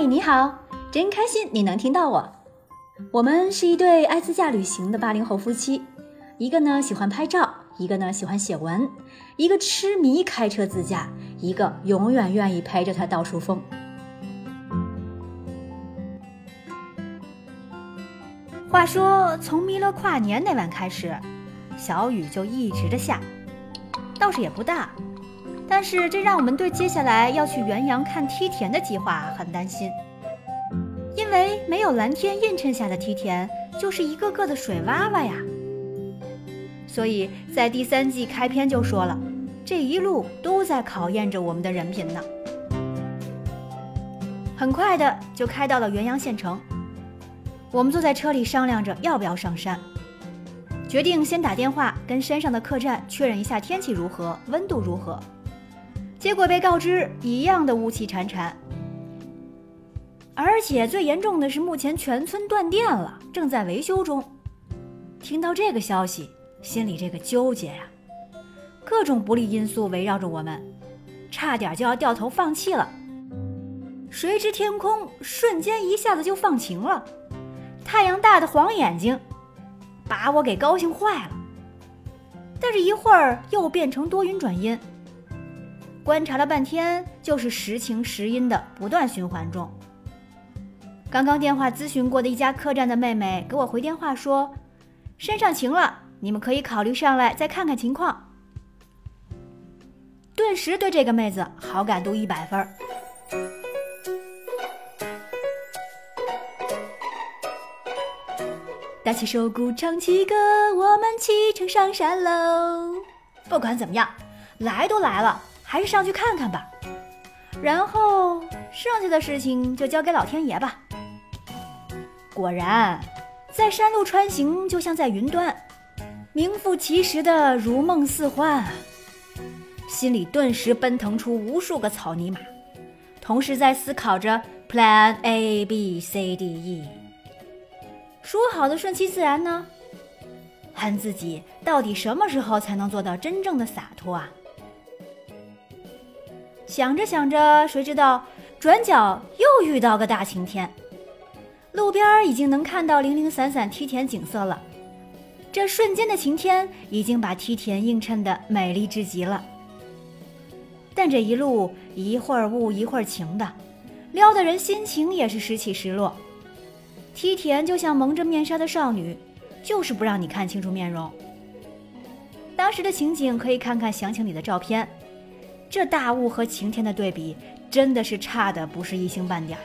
嗨，你好，真开心你能听到我。我们是一对爱自驾旅行的八零后夫妻，一个呢喜欢拍照，一个呢喜欢写文，一个痴迷开车自驾，一个永远愿意陪着他到处疯。话说，从弥勒跨年那晚开始，小雨就一直的下，倒是也不大。但是这让我们对接下来要去元阳看梯田的计划很担心，因为没有蓝天映衬下的梯田就是一个个的水洼洼呀。所以在第三季开篇就说了，这一路都在考验着我们的人品呢。很快的就开到了元阳县城，我们坐在车里商量着要不要上山，决定先打电话跟山上的客栈确认一下天气如何，温度如何。结果被告知一样的雾气潺潺，而且最严重的是目前全村断电了，正在维修中。听到这个消息，心里这个纠结呀，各种不利因素围绕着我们，差点就要掉头放弃了。谁知天空瞬间一下子就放晴了，太阳大的晃眼睛，把我给高兴坏了。但是一会儿又变成多云转阴。观察了半天，就是时晴时阴的不断循环中。刚刚电话咨询过的一家客栈的妹妹给我回电话说，山上晴了，你们可以考虑上来再看看情况。顿时对这个妹子好感度一百分。打起手鼓唱起歌，我们启程上山喽！不管怎么样，来都来了。还是上去看看吧，然后剩下的事情就交给老天爷吧。果然，在山路穿行就像在云端，名副其实的如梦似幻，心里顿时奔腾出无数个草泥马，同时在思考着 Plan A B C D E。说好的顺其自然呢？恨自己到底什么时候才能做到真正的洒脱啊？想着想着，谁知道转角又遇到个大晴天，路边已经能看到零零散散梯田景色了。这瞬间的晴天已经把梯田映衬得美丽至极了。但这一路一会儿雾一会儿晴的，撩得人心情也是时起时落。梯田就像蒙着面纱的少女，就是不让你看清楚面容。当时的情景可以看看详情里的照片。这大雾和晴天的对比，真的是差的不是一星半点儿。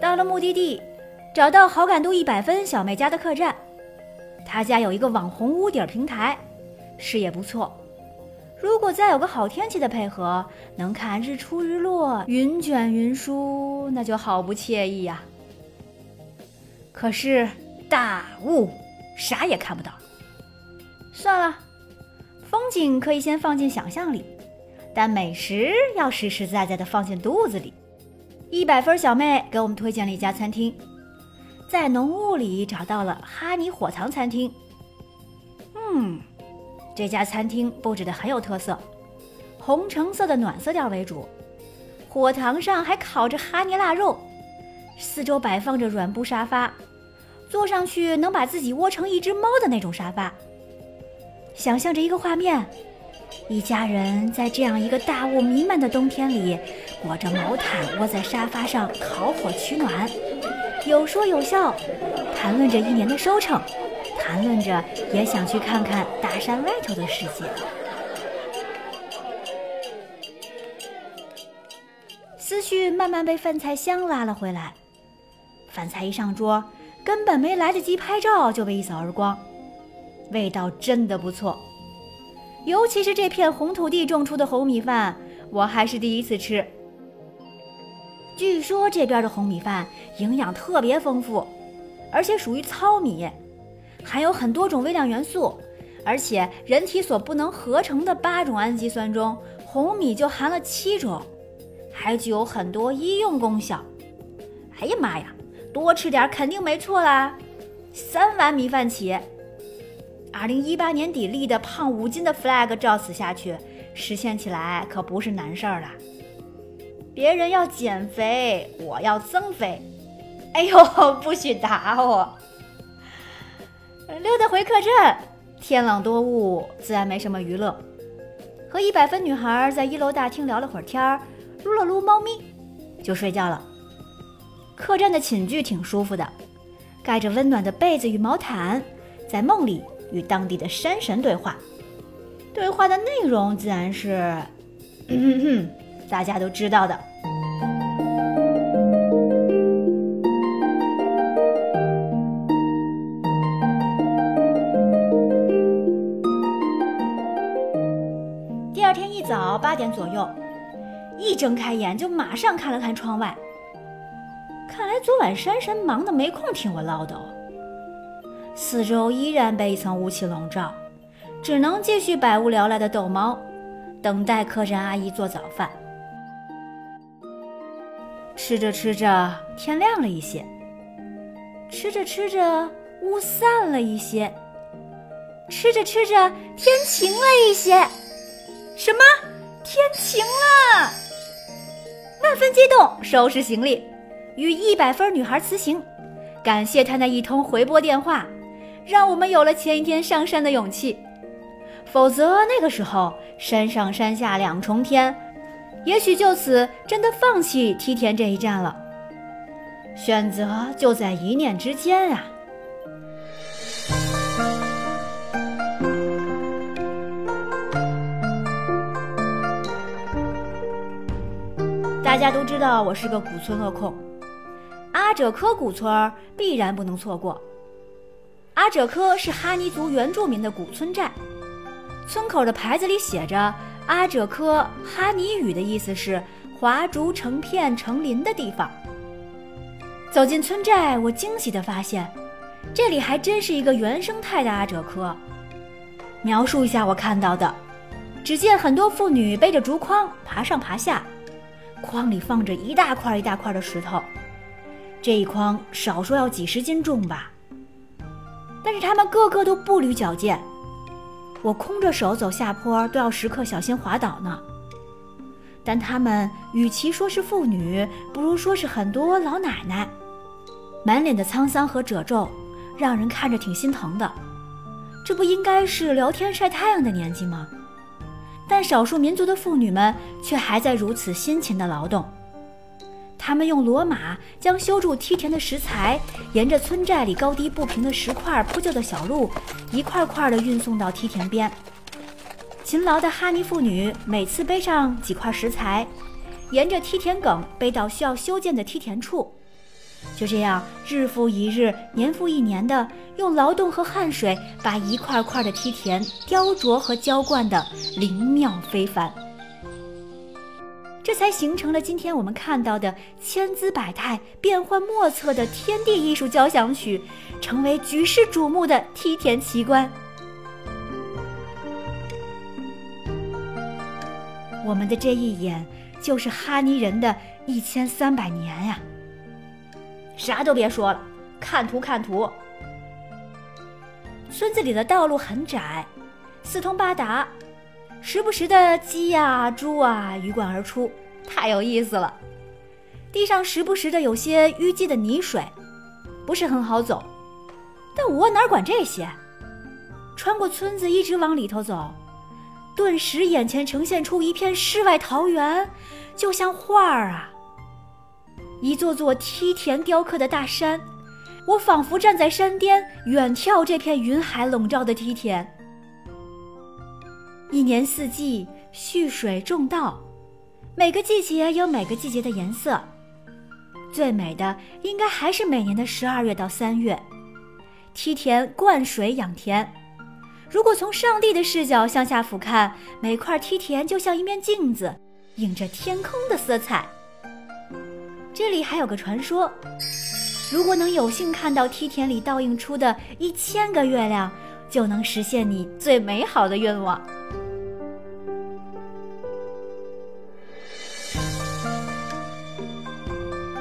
到了目的地，找到好感度一百分小妹家的客栈，她家有一个网红屋顶平台，视野不错。如果再有个好天气的配合，能看日出日落，云卷云舒，那就好不惬意呀。可是大雾，啥也看不到。算了，风景可以先放进想象里，但美食要实实在在的放进肚子里。一百分小妹给我们推荐了一家餐厅，在浓雾里找到了哈尼火塘餐厅。嗯。这家餐厅布置的很有特色，红橙色的暖色调为主，火塘上还烤着哈尼腊肉，四周摆放着软布沙发，坐上去能把自己窝成一只猫的那种沙发。想象着一个画面，一家人在这样一个大雾弥漫的冬天里，裹着毛毯窝在沙发上烤火取暖，有说有笑，谈论着一年的收成。谈论着，也想去看看大山外头的世界。思绪慢慢被饭菜香拉了回来。饭菜一上桌，根本没来得及拍照，就被一扫而光。味道真的不错，尤其是这片红土地种出的红米饭，我还是第一次吃。据说这边的红米饭营养特别丰富，而且属于糙米。含有很多种微量元素，而且人体所不能合成的八种氨基酸中，红米就含了七种，还具有很多医用功效。哎呀妈呀，多吃点肯定没错啦！三碗米饭起。二零一八年底立的胖五斤的 flag 照此下去，实现起来可不是难事儿了。别人要减肥，我要增肥。哎呦，不许打我！溜达回客栈，天冷多雾，自然没什么娱乐。和一百分女孩在一楼大厅聊了会儿天儿，撸了撸猫咪，就睡觉了。客栈的寝具挺舒服的，盖着温暖的被子与毛毯，在梦里与当地的山神对话。对话的内容自然是，大家都知道的。八点左右，一睁开眼就马上看了看窗外。看来昨晚山神忙得没空听我唠叨，四周依然被一层雾气笼罩，只能继续百无聊赖的逗猫，等待客栈阿姨做早饭。吃着吃着，天亮了一些；吃着吃着，雾散了一些；吃着吃着，天晴了一些。什么？天晴了！万分激动，收拾行李。与一百分女孩辞行，感谢她那一通回拨电话，让我们有了前一天上山的勇气。否则那个时候山上山下两重天，也许就此真的放弃梯田这一站了。选择就在一念之间啊！大家都知道我是个古村落控。阿者科古村必然不能错过。阿者科是哈尼族原住民的古村寨，村口的牌子里写着“阿者科”，哈尼语的意思是“华竹成片成林的地方”。走进村寨，我惊喜地发现，这里还真是一个原生态的阿者科。描述一下我看到的：只见很多妇女背着竹筐爬上爬下，筐里放着一大块一大块的石头。这一筐少说要几十斤重吧，但是他们个个都步履矫健，我空着手走下坡都要时刻小心滑倒呢。但他们与其说是妇女，不如说是很多老奶奶，满脸的沧桑和褶皱，让人看着挺心疼的。这不应该是聊天晒太阳的年纪吗？但少数民族的妇女们却还在如此辛勤的劳动。他们用骡马将修筑梯田的石材，沿着村寨里高低不平的石块铺就的小路，一块块的运送到梯田边。勤劳的哈尼妇女每次背上几块石材，沿着梯田埂背到需要修建的梯田处，就这样日复一日、年复一年的用劳动和汗水把一块块的梯田雕琢和浇灌的灵妙非凡。这才形成了今天我们看到的千姿百态、变幻莫测的天地艺术交响曲，成为举世瞩目的梯田奇观。我们的这一眼，就是哈尼人的一千三百年呀！啥都别说了，看图看图。村子里的道路很窄，四通八达。时不时的鸡呀、猪啊鱼贯而出，太有意思了。地上时不时的有些淤积的泥水，不是很好走。但我哪管这些？穿过村子，一直往里头走，顿时眼前呈现出一片世外桃源，就像画儿啊！一座座梯田雕刻的大山，我仿佛站在山巅，远眺这片云海笼罩的梯田。一年四季蓄水种稻，每个季节有每个季节的颜色。最美的应该还是每年的十二月到三月，梯田灌水养田。如果从上帝的视角向下俯瞰，每块梯田就像一面镜子，映着天空的色彩。这里还有个传说：如果能有幸看到梯田里倒映出的一千个月亮，就能实现你最美好的愿望。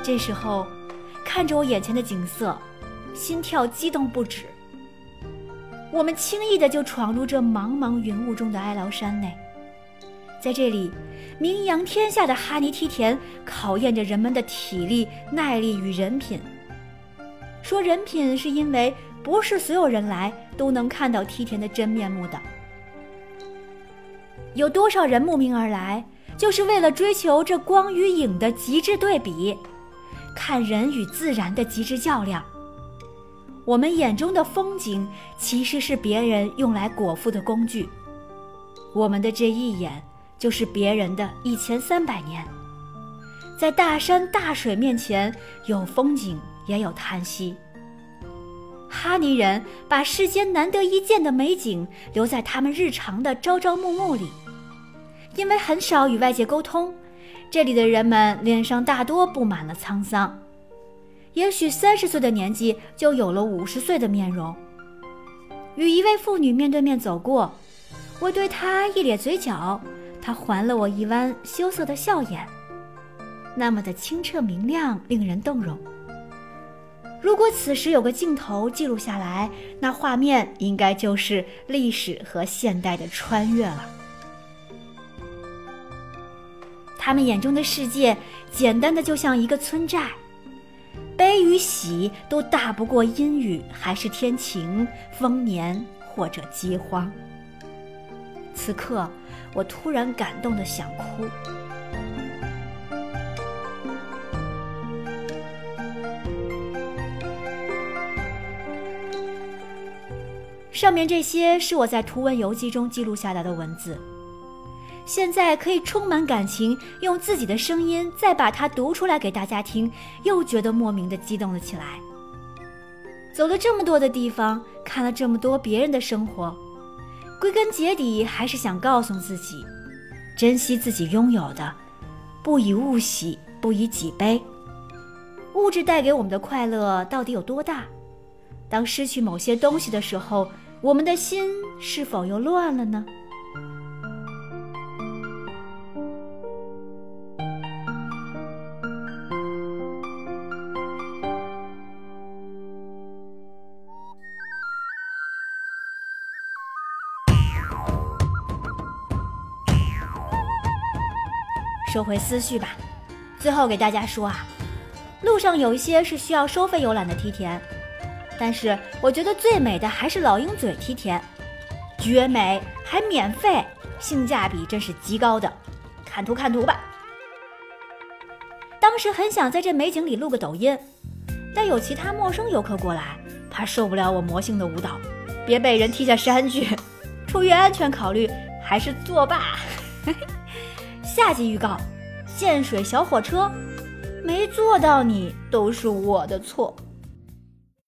这时候，看着我眼前的景色，心跳激动不止。我们轻易的就闯入这茫茫云雾中的哀牢山内，在这里，名扬天下的哈尼梯田考验着人们的体力、耐力与人品。说人品，是因为不是所有人来都能看到梯田的真面目的。有多少人慕名而来，就是为了追求这光与影的极致对比，看人与自然的极致较量。我们眼中的风景，其实是别人用来果腹的工具。我们的这一眼，就是别人的一千三百年。在大山大水面前，有风景，也有叹息。哈尼人把世间难得一见的美景留在他们日常的朝朝暮暮里，因为很少与外界沟通，这里的人们脸上大多布满了沧桑。也许三十岁的年纪就有了五十岁的面容。与一位妇女面对面走过，我对她一咧嘴角，他还了我一弯羞涩的笑颜，那么的清澈明亮，令人动容。如果此时有个镜头记录下来，那画面应该就是历史和现代的穿越了。他们眼中的世界，简单的就像一个村寨。悲与喜都大不过阴雨还是天晴、丰年或者饥荒。此刻，我突然感动的想哭。上面这些是我在图文游记中记录下来的文字。现在可以充满感情，用自己的声音再把它读出来给大家听，又觉得莫名的激动了起来。走了这么多的地方，看了这么多别人的生活，归根结底还是想告诉自己：珍惜自己拥有的，不以物喜，不以己悲。物质带给我们的快乐到底有多大？当失去某些东西的时候，我们的心是否又乱了呢？收回思绪吧，最后给大家说啊，路上有一些是需要收费游览的梯田，但是我觉得最美的还是老鹰嘴梯田，绝美还免费，性价比真是极高的。看图看图吧。当时很想在这美景里录个抖音，但有其他陌生游客过来，怕受不了我魔性的舞蹈，别被人踢下山去。出于安全考虑，还是作罢。下集预告：建水小火车，没坐到你都是我的错。